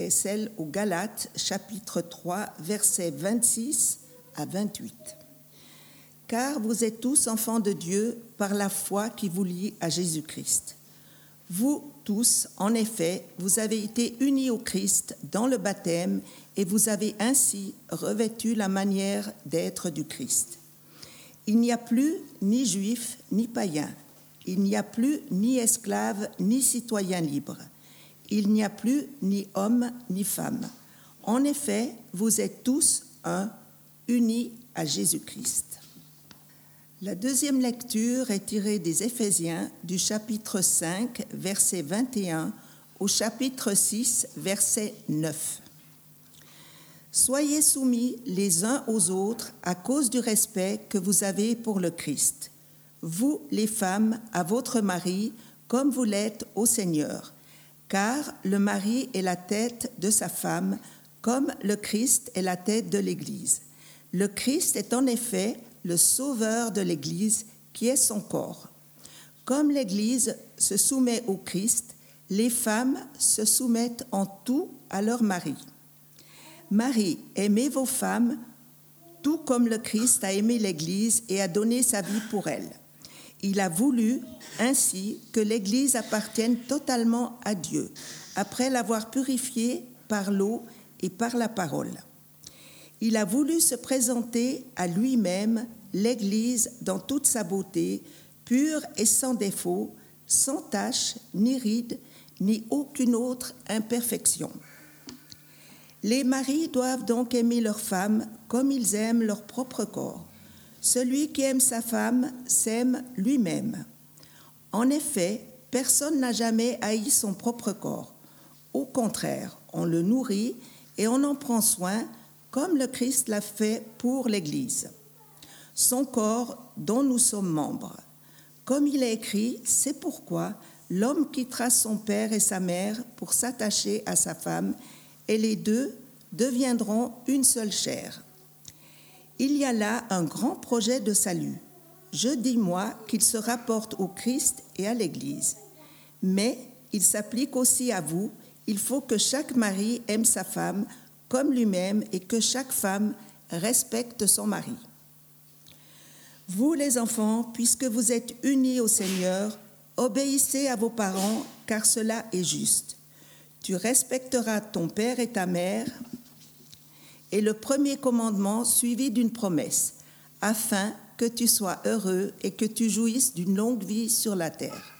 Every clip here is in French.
est celle aux Galates chapitre 3 versets 26 à 28. Car vous êtes tous enfants de Dieu par la foi qui vous lie à Jésus-Christ. Vous tous, en effet, vous avez été unis au Christ dans le baptême et vous avez ainsi revêtu la manière d'être du Christ. Il n'y a plus ni juif ni païen, il n'y a plus ni esclave ni citoyen libre il n'y a plus ni homme ni femme. En effet, vous êtes tous un, unis à Jésus-Christ. La deuxième lecture est tirée des Éphésiens du chapitre 5, verset 21 au chapitre 6, verset 9. Soyez soumis les uns aux autres à cause du respect que vous avez pour le Christ. Vous, les femmes, à votre mari, comme vous l'êtes au Seigneur car le mari est la tête de sa femme, comme le Christ est la tête de l'Église. Le Christ est en effet le sauveur de l'Église, qui est son corps. Comme l'Église se soumet au Christ, les femmes se soumettent en tout à leur mari. Marie, aimez vos femmes, tout comme le Christ a aimé l'Église et a donné sa vie pour elle. Il a voulu ainsi que l'Église appartienne totalement à Dieu, après l'avoir purifiée par l'eau et par la parole. Il a voulu se présenter à lui-même l'Église dans toute sa beauté, pure et sans défaut, sans tache, ni ride, ni aucune autre imperfection. Les maris doivent donc aimer leurs femmes comme ils aiment leur propre corps. Celui qui aime sa femme s'aime lui-même. En effet, personne n'a jamais haï son propre corps. Au contraire, on le nourrit et on en prend soin comme le Christ l'a fait pour l'Église, son corps dont nous sommes membres. Comme il est écrit, c'est pourquoi l'homme quittera son père et sa mère pour s'attacher à sa femme, et les deux deviendront une seule chair. Il y a là un grand projet de salut. Je dis moi qu'il se rapporte au Christ et à l'Église. Mais il s'applique aussi à vous. Il faut que chaque mari aime sa femme comme lui-même et que chaque femme respecte son mari. Vous les enfants, puisque vous êtes unis au Seigneur, obéissez à vos parents car cela est juste. Tu respecteras ton père et ta mère est le premier commandement suivi d'une promesse, afin que tu sois heureux et que tu jouisses d'une longue vie sur la terre.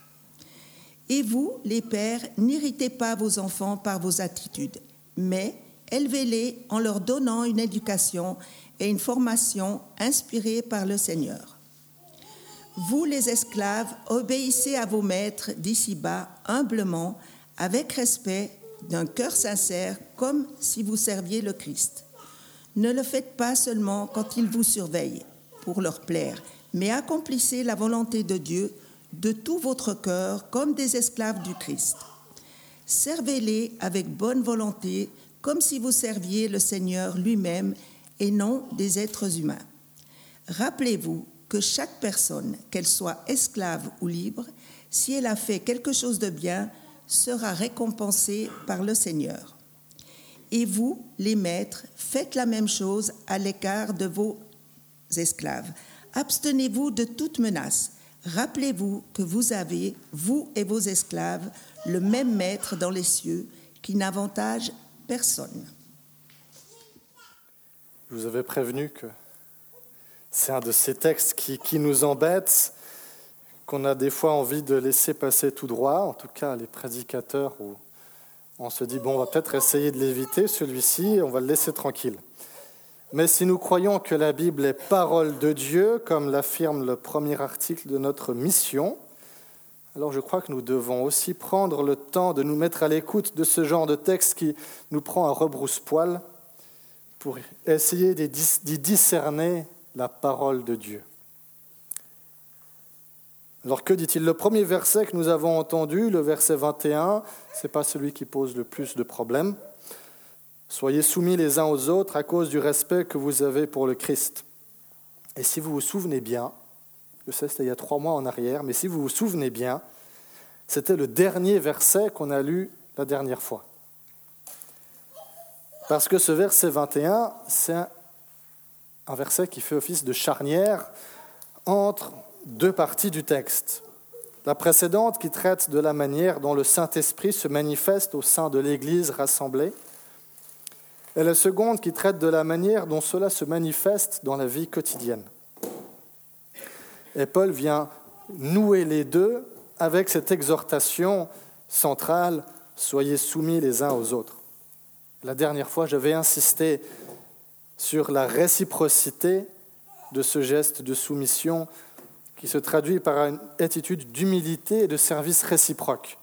Et vous, les pères, n'irritez pas vos enfants par vos attitudes, mais élevez-les en leur donnant une éducation et une formation inspirées par le Seigneur. Vous, les esclaves, obéissez à vos maîtres d'ici-bas humblement, avec respect, d'un cœur sincère, comme si vous serviez le Christ. Ne le faites pas seulement quand ils vous surveillent pour leur plaire, mais accomplissez la volonté de Dieu de tout votre cœur comme des esclaves du Christ. Servez-les avec bonne volonté, comme si vous serviez le Seigneur lui-même et non des êtres humains. Rappelez-vous que chaque personne, qu'elle soit esclave ou libre, si elle a fait quelque chose de bien, sera récompensée par le Seigneur. Et vous, les maîtres, faites la même chose à l'écart de vos esclaves. Abstenez-vous de toute menace. Rappelez-vous que vous avez, vous et vos esclaves, le même maître dans les cieux qui n'avantage personne. Je vous avais prévenu que c'est un de ces textes qui, qui nous embêtent, qu'on a des fois envie de laisser passer tout droit, en tout cas les prédicateurs ou on se dit, bon, on va peut-être essayer de l'éviter, celui-ci, on va le laisser tranquille. Mais si nous croyons que la Bible est parole de Dieu, comme l'affirme le premier article de notre mission, Alors je crois que nous devons aussi prendre le temps de nous mettre à l'écoute de ce genre de texte qui nous prend à rebrousse-poil pour essayer d'y discerner la parole de Dieu. Alors que dit-il? Le premier verset que nous avons entendu, le verset 21, ce n'est pas celui qui pose le plus de problèmes. Soyez soumis les uns aux autres à cause du respect que vous avez pour le Christ. Et si vous vous souvenez bien, je sais c'était il y a trois mois en arrière, mais si vous vous souvenez bien, c'était le dernier verset qu'on a lu la dernière fois. Parce que ce verset 21, c'est un verset qui fait office de charnière entre deux parties du texte. La précédente qui traite de la manière dont le Saint-Esprit se manifeste au sein de l'Église rassemblée, et la seconde qui traite de la manière dont cela se manifeste dans la vie quotidienne. Et Paul vient nouer les deux avec cette exhortation centrale, soyez soumis les uns aux autres. La dernière fois, j'avais insisté sur la réciprocité de ce geste de soumission qui se traduit par une attitude d'humilité et de service réciproque.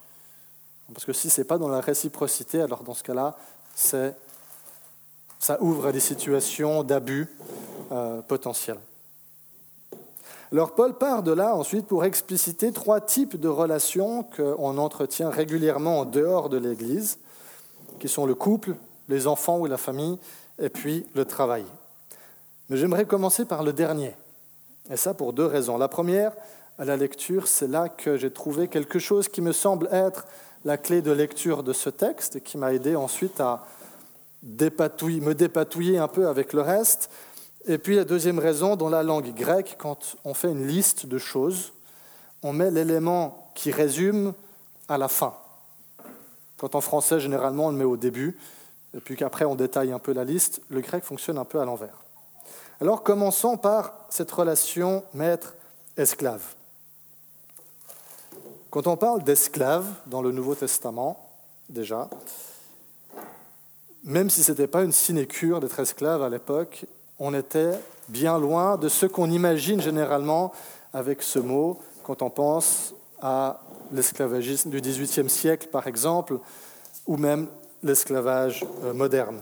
Parce que si ce n'est pas dans la réciprocité, alors dans ce cas-là, ça ouvre à des situations d'abus euh, potentiels. Alors Paul part de là ensuite pour expliciter trois types de relations qu'on entretient régulièrement en dehors de l'Église, qui sont le couple, les enfants ou la famille, et puis le travail. Mais j'aimerais commencer par le dernier, et ça pour deux raisons. La première, à la lecture, c'est là que j'ai trouvé quelque chose qui me semble être la clé de lecture de ce texte et qui m'a aidé ensuite à me dépatouiller un peu avec le reste. Et puis la deuxième raison, dans la langue grecque, quand on fait une liste de choses, on met l'élément qui résume à la fin. Quand en français, généralement, on le met au début, et puis qu'après on détaille un peu la liste, le grec fonctionne un peu à l'envers. Alors commençons par cette relation maître-esclave. Quand on parle d'esclave dans le Nouveau Testament, déjà, même si ce n'était pas une sinécure d'être esclave à l'époque, on était bien loin de ce qu'on imagine généralement avec ce mot quand on pense à l'esclavagisme du XVIIIe siècle, par exemple, ou même l'esclavage euh, moderne.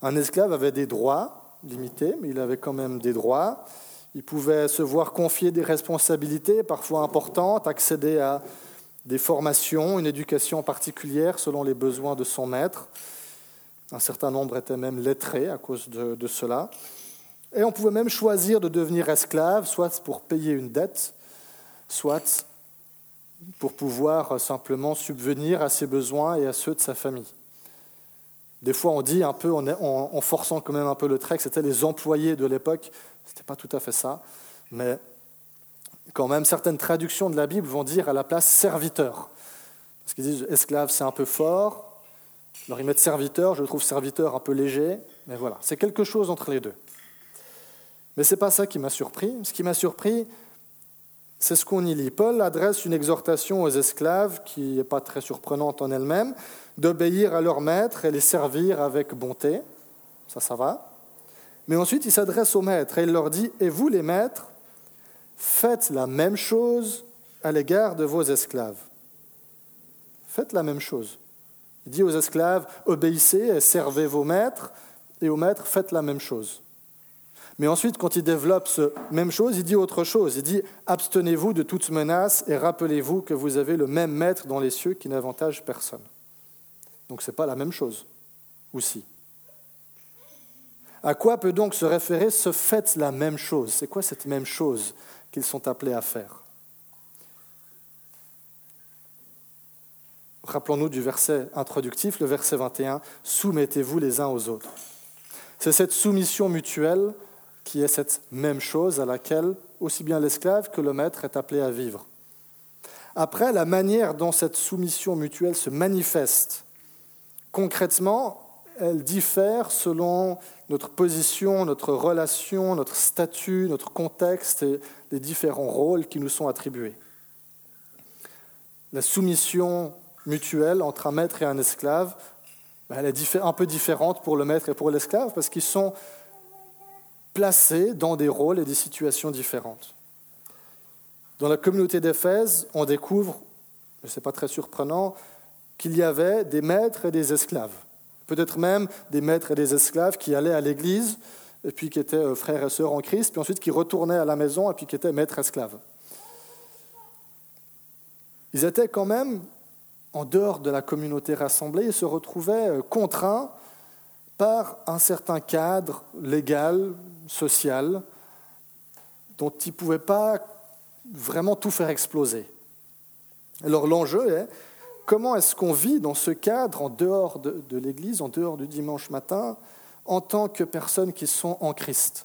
Un esclave avait des droits limités, mais il avait quand même des droits. Il pouvait se voir confier des responsabilités parfois importantes, accéder à des formations, une éducation particulière selon les besoins de son maître. Un certain nombre étaient même lettrés à cause de, cela. Et on pouvait même choisir de devenir esclave, soit pour payer une dette, soit pour pouvoir simplement subvenir à ses besoins et à ceux de sa famille. Des fois, on dit un peu, en, forçant quand même un peu le trait, que c'était les employés de l'époque. Ce n'était pas tout à fait ça, mais quand même, certaines traductions de la Bible vont dire à la place serviteur. Parce qu'ils disent esclave, c'est un peu fort, alors ils mettent serviteur, je trouve serviteur un peu léger, mais voilà, c'est quelque chose entre les deux. Mais ce n'est pas ça qui m'a surpris. Ce qui m'a surpris, c'est ce qu'on y lit. Paul adresse une exhortation aux esclaves, qui n'est pas très surprenante en elle-même, d'obéir à leur maître et les servir avec bonté. Ça, ça va. Mais ensuite, il s'adresse aux maîtres et il leur dit, et vous les maîtres, faites la même chose à l'égard de vos esclaves. Faites la même chose. Il dit aux esclaves, obéissez et servez vos maîtres, et aux maîtres, faites la même chose. Mais ensuite, quand il développe ce même chose, il dit autre chose. Il dit, abstenez-vous de toute menace et rappelez-vous que vous avez le même maître dans les cieux qui n'avantage personne. Donc ce n'est pas la même chose, aussi. À quoi peut donc se référer ce faites la même chose? C'est quoi cette même chose qu'ils sont appelés à faire? Rappelons-nous du verset introductif, le verset 21, Soumettez-vous les uns aux autres. C'est cette soumission mutuelle qui est cette même chose à laquelle aussi bien l'esclave que le maître est appelé à vivre. Après, la manière dont cette soumission mutuelle se manifeste concrètement, elle diffère selon notre position, notre relation, notre statut, notre contexte et les différents rôles qui nous sont attribués. La soumission mutuelle entre un maître et un esclave, ben, elle est un peu différente pour le maître et pour l'esclave parce qu'ils sont placés dans des rôles et des situations différentes. Dans la communauté d'Éphèse, on découvre, ce n'est pas très surprenant, qu'il y avait des maîtres et des esclaves. Peut-être même des maîtres et des esclaves qui allaient à l'église, et puis qui étaient euh, frères et sœurs en Christ, puis ensuite qui retournaient à la maison, et puis qui étaient maîtres esclaves. Ils étaient quand même en dehors de la communauté rassemblée et se retrouvaient euh, contraints par un certain cadre légal, social, dont ils ne pouvaient pas vraiment tout faire exploser. Alors l'enjeu est comment est-ce qu'on vit dans ce cadre en dehors de, de l'Église, en dehors du dimanche matin, en tant que personnes qui sont en Christ?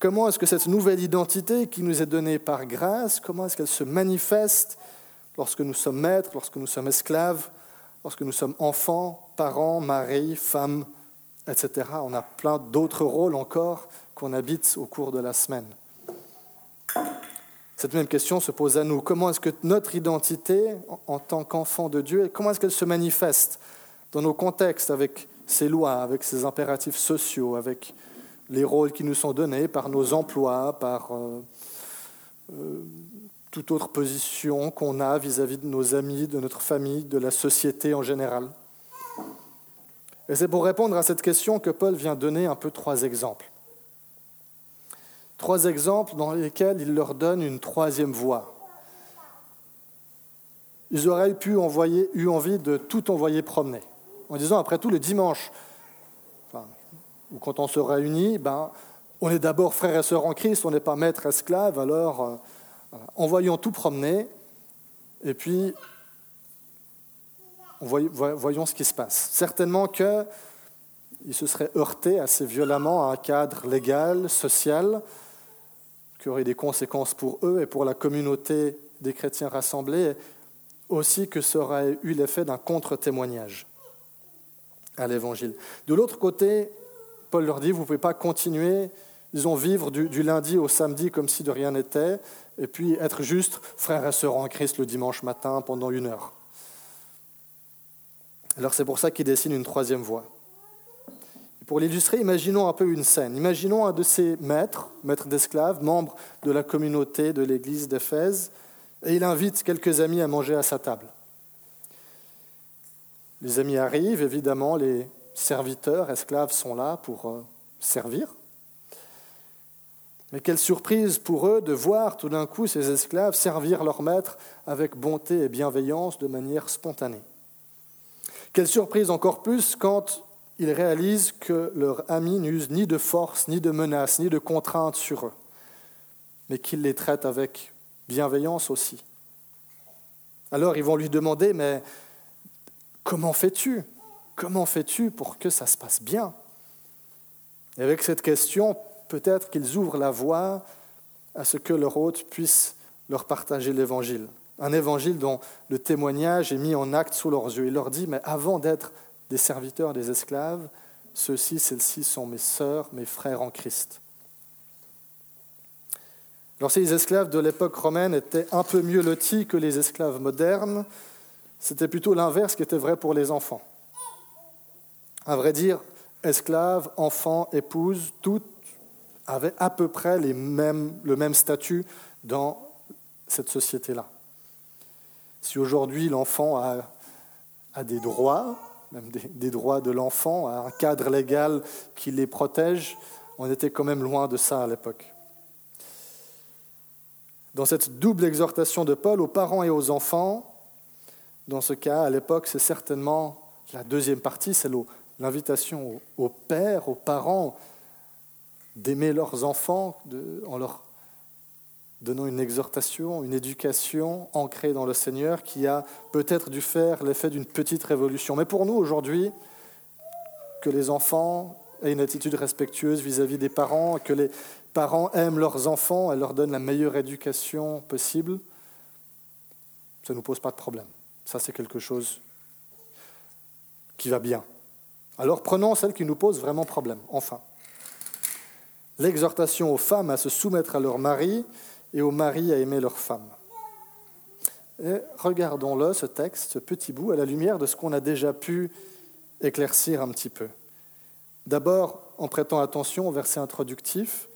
Comment est-ce que cette nouvelle identité qui nous est donnée par grâce, comment est-ce qu'elle se manifeste lorsque nous sommes maîtres, lorsque nous sommes esclaves, lorsque nous sommes enfants, parents, maris, femmes, etc. On a plein d'autres rôles encore qu'on habite au cours de la semaine. Cette même question se pose à nous. Comment est-ce que notre identité en tant qu'enfant de Dieu, comment est-ce qu'elle se manifeste dans nos contextes avec ses lois, avec ses impératifs sociaux, avec les rôles qui nous sont donnés par nos emplois, par euh, euh, toute autre position qu'on a vis-à-vis de nos amis, de notre famille, de la société en général. Et c'est pour répondre à cette question que Paul vient donner un peu trois exemples. Trois exemples dans lesquels il leur donne une troisième voie. Ils auraient pu envoyer, eu envie de tout envoyer promener, en disant, après tout, le dimanche, ou quand on se réunit, ben, on est d'abord frères et sœurs en Christ, on n'est pas maître esclave, alors euh, envoyons tout promener, et puis voyons ce qui se passe. Certainement qu'ils se seraient heurtés assez violemment à un cadre légal, social, qui aurait des conséquences pour eux et pour la communauté des chrétiens rassemblés, aussi que ça aurait eu l'effet d'un contre-témoignage à l'Évangile. De l'autre côté, Paul leur dit, vous ne pouvez pas continuer, disons, vivre du, lundi au samedi comme si de rien n'était, et puis être juste frère et sœur en Christ le dimanche matin pendant une heure. Alors c'est pour ça qu'il dessine une troisième voie. Pour l'illustrer, imaginons un peu une scène. Imaginons un de ces maîtres, maîtres d'esclaves, membre de la communauté de l'église d'Éphèse, et il invite quelques amis à manger à sa table. Les amis arrivent, évidemment, les serviteurs, esclaves sont là pour euh, servir. Mais quelle surprise pour eux de voir tout d'un coup ces esclaves servir leur maître avec bonté et bienveillance de manière spontanée. Quelle surprise encore plus quand ils réalisent que leur ami n'use ni de force, ni de menace, ni de contrainte sur eux, mais qu'ils les traitent avec bienveillance aussi. Alors ils vont lui demander, mais comment fais-tu? Comment fais-tu pour que ça se passe bien? Et avec cette question, peut-être qu'ils ouvrent la voie à ce que leur hôte puisse leur partager l'Évangile un évangile dont le témoignage est mis en acte sous leurs yeux. Il leur dit, mais avant d'être des serviteurs, des esclaves, ceux-ci, celles-ci sont mes sœurs, mes frères en Christ. Alors les esclaves de l'époque romaine étaient un peu mieux lotis que les esclaves modernes, c'était plutôt l'inverse qui était vrai pour les enfants. À vrai dire, esclaves, enfants, épouses, toutes avaient à peu près les mêmes, le même statut dans cette société-là. Si aujourd'hui l'enfant a, des droits, même des, droits de l'enfant, a un cadre légal qui les protège, on était quand même loin de ça à l'époque. Dans cette double exhortation de Paul aux parents et aux enfants, dans ce cas, à l'époque, c'est certainement la deuxième partie, c'est l'invitation aux pères, aux parents d'aimer leurs enfants en leur donnant une exhortation, une éducation ancrée dans le Seigneur qui a peut-être dû faire l'effet d'une petite révolution. Mais pour nous, aujourd'hui, que les enfants aient une attitude respectueuse vis-à-vis des parents, que les parents aiment leurs enfants et leur donnent la meilleure éducation possible, ça ne nous pose pas de problème. Ça, c'est quelque chose qui va bien. Alors prenons celle qui nous pose vraiment problème, enfin. L'exhortation aux femmes à se soumettre à leur mari et aux maris à aimer leurs femmes. Et regardons-le, ce texte, ce petit bout, à la lumière de ce qu'on a déjà pu éclaircir un petit peu. D'abord, en prêtant attention au verset introductif,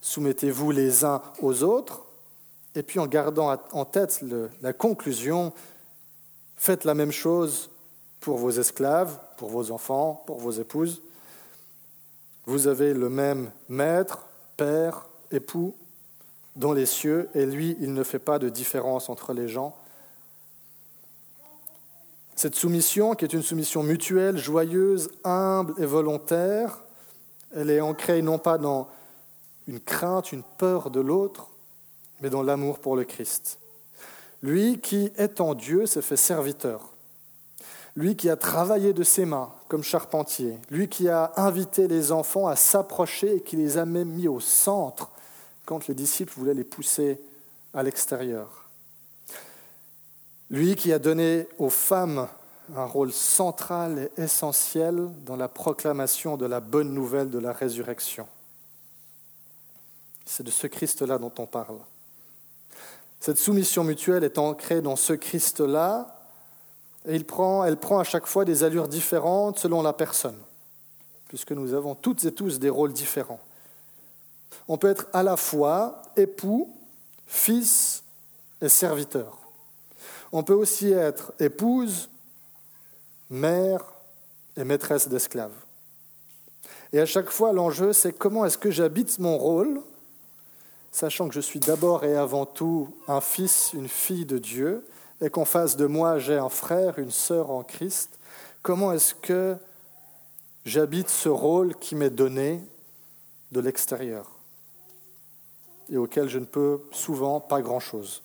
soumettez-vous les uns aux autres, et puis en gardant en tête la conclusion, faites la même chose pour vos esclaves, pour vos enfants, pour vos épouses. Vous avez le même maître, père, époux dans les cieux, et lui, il ne fait pas de différence entre les gens. Cette soumission, qui est une soumission mutuelle, joyeuse, humble et volontaire, elle est ancrée non pas dans une crainte, une peur de l'autre, mais dans l'amour pour le Christ. Lui qui, étant Dieu, s'est fait serviteur. Lui qui a travaillé de ses mains comme charpentier. Lui qui a invité les enfants à s'approcher et qui les a même mis au centre quand les disciples voulaient les pousser à l'extérieur. Lui qui a donné aux femmes un rôle central et essentiel dans la proclamation de la bonne nouvelle de la résurrection. C'est de ce Christ-là dont on parle. Cette soumission mutuelle est ancrée dans ce Christ-là et prend, elle prend à chaque fois des allures différentes selon la personne, puisque nous avons toutes et tous des rôles différents. On peut être à la fois époux, fils et serviteur. On peut aussi être épouse, mère et maîtresse d'esclaves. Et à chaque fois, l'enjeu, c'est comment est-ce que j'habite mon rôle, sachant que je suis d'abord et avant tout un fils, une fille de Dieu, et qu'en face de moi, j'ai un frère, une sœur en Christ. Comment est-ce que j'habite ce rôle qui m'est donné de l'extérieur et auquel je ne peux souvent pas grand-chose?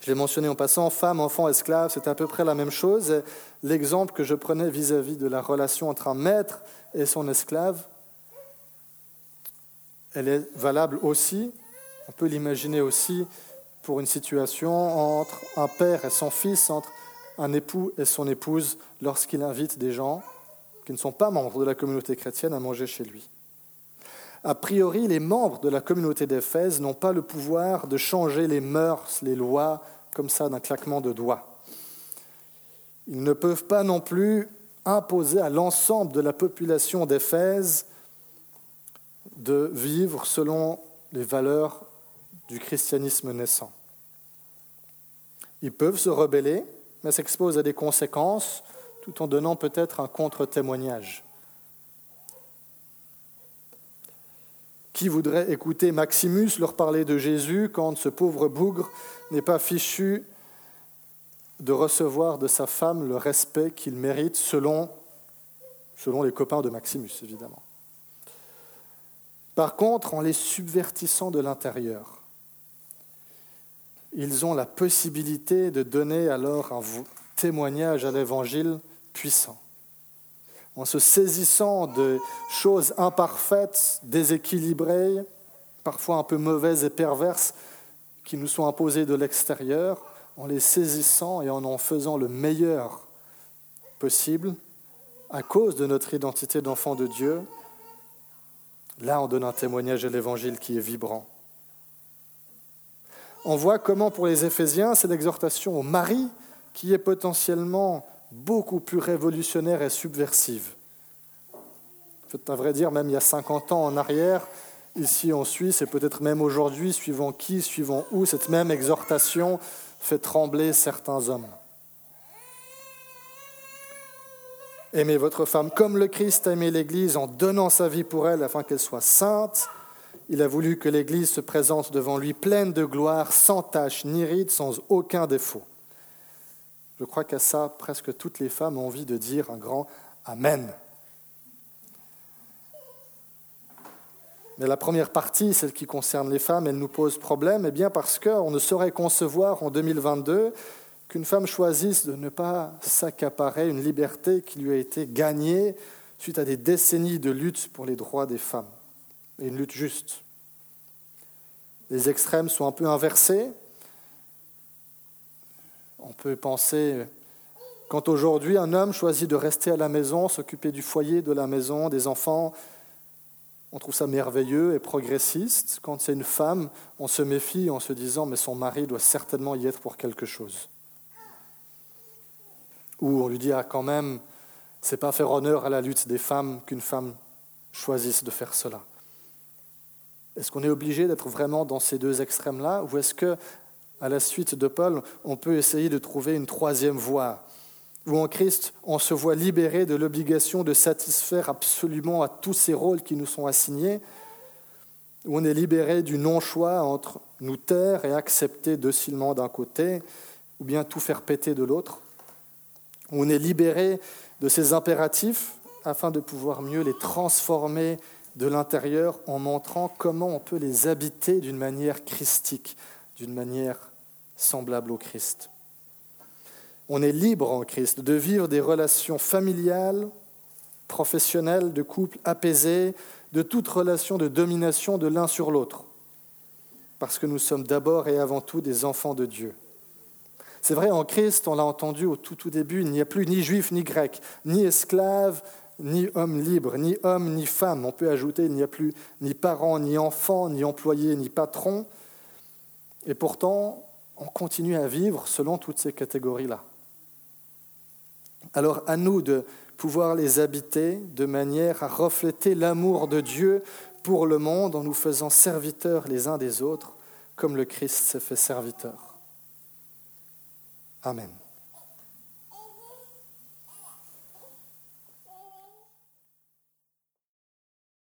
Je l'ai mentionné en passant, femme, enfant, esclave, c'est à peu près la même chose. L'exemple que je prenais vis-à-vis de la relation entre un maître et son esclave, elle est valable aussi, on peut l'imaginer aussi pour une situation entre un père et son fils, entre un époux et son épouse, lorsqu'il invite des gens qui ne sont pas membres de la communauté chrétienne à manger chez lui. A priori, les membres de la communauté d'Éphèse n'ont pas le pouvoir de changer les mœurs, les lois, comme ça, d'un claquement de doigts. Ils ne peuvent pas non plus imposer à l'ensemble de la population d'Éphèse de vivre selon les valeurs du christianisme naissant. Ils peuvent se rebeller, mais s'exposent à des conséquences tout en donnant peut-être un contre-témoignage. Qui voudrait écouter Maximus leur parler de Jésus quand ce pauvre bougre n'est pas fichu de recevoir de sa femme le respect qu'il mérite selon, selon les copains de Maximus, évidemment Par contre, en les subvertissant de l'intérieur, ils ont la possibilité de donner alors un témoignage à l'Évangile puissant en se saisissant de choses imparfaites, déséquilibrées, parfois un peu mauvaises et perverses, qui nous sont imposées de l'extérieur, en les saisissant et en en faisant le meilleur possible, à cause de notre identité d'enfant de Dieu, là on donne un témoignage de l'Évangile qui est vibrant. On voit comment pour les Éphésiens, c'est l'exhortation au mari qui est potentiellement beaucoup plus révolutionnaire et subversive. À vrai dire, même il y a 50 ans en arrière, ici en Suisse, et peut-être même aujourd'hui, suivant qui, suivant où, cette même exhortation fait trembler certains hommes. Aimez votre femme comme le Christ a aimé l'Église en donnant sa vie pour elle afin qu'elle soit sainte. Il a voulu que l'Église se présente devant lui pleine de gloire, sans tache ni ride, sans aucun défaut. Je crois qu'à ça, presque toutes les femmes ont envie de dire un grand Amen. Mais la première partie, celle qui concerne les femmes, elle nous pose problème, eh bien parce qu'on ne saurait concevoir en 2022 qu'une femme choisisse de ne pas s'accaparer une liberté qui lui a été gagnée suite à des décennies de lutte pour les droits des femmes, et une lutte juste. Les extrêmes sont un peu inversés, on peut penser, quand aujourd'hui un homme choisit de rester à la maison, s'occuper du foyer, de la maison, des enfants, on trouve ça merveilleux et progressiste. Quand c'est une femme, on se méfie en se disant mais son mari doit certainement y être pour quelque chose. Ou on lui dit ah quand même, c'est pas faire honneur à la lutte des femmes qu'une femme choisisse de faire cela. Est-ce qu'on est obligé d'être vraiment dans ces deux extrêmes-là Ou est-ce que, à la suite de Paul, on peut essayer de trouver une troisième voie où en Christ, on se voit libéré de l'obligation de satisfaire absolument à tous ces rôles qui nous sont assignés, où on est libéré du non-choix entre nous taire et accepter docilement d'un côté, ou bien tout faire péter de l'autre, où on est libéré de ces impératifs afin de pouvoir mieux les transformer de l'intérieur en montrant comment on peut les habiter d'une manière christique, d'une manière semblable au Christ. On est libre en Christ de vivre des relations familiales, professionnelles, de couple apaisés, de toute relation de domination de l'un sur l'autre, parce que nous sommes d'abord et avant tout des enfants de Dieu. C'est vrai, en Christ, on l'a entendu au tout, tout début, il n'y a plus ni juif ni grec, ni esclave, ni homme libre, ni homme ni femme. On peut ajouter, il n'y a plus ni parents, ni enfants, ni employés, ni patrons. Et pourtant, on continue à vivre selon toutes ces catégories-là. Alors à nous de pouvoir les habiter de manière à refléter l'amour de Dieu pour le monde en nous faisant serviteurs les uns des autres, comme le Christ s'est fait serviteur. Amen.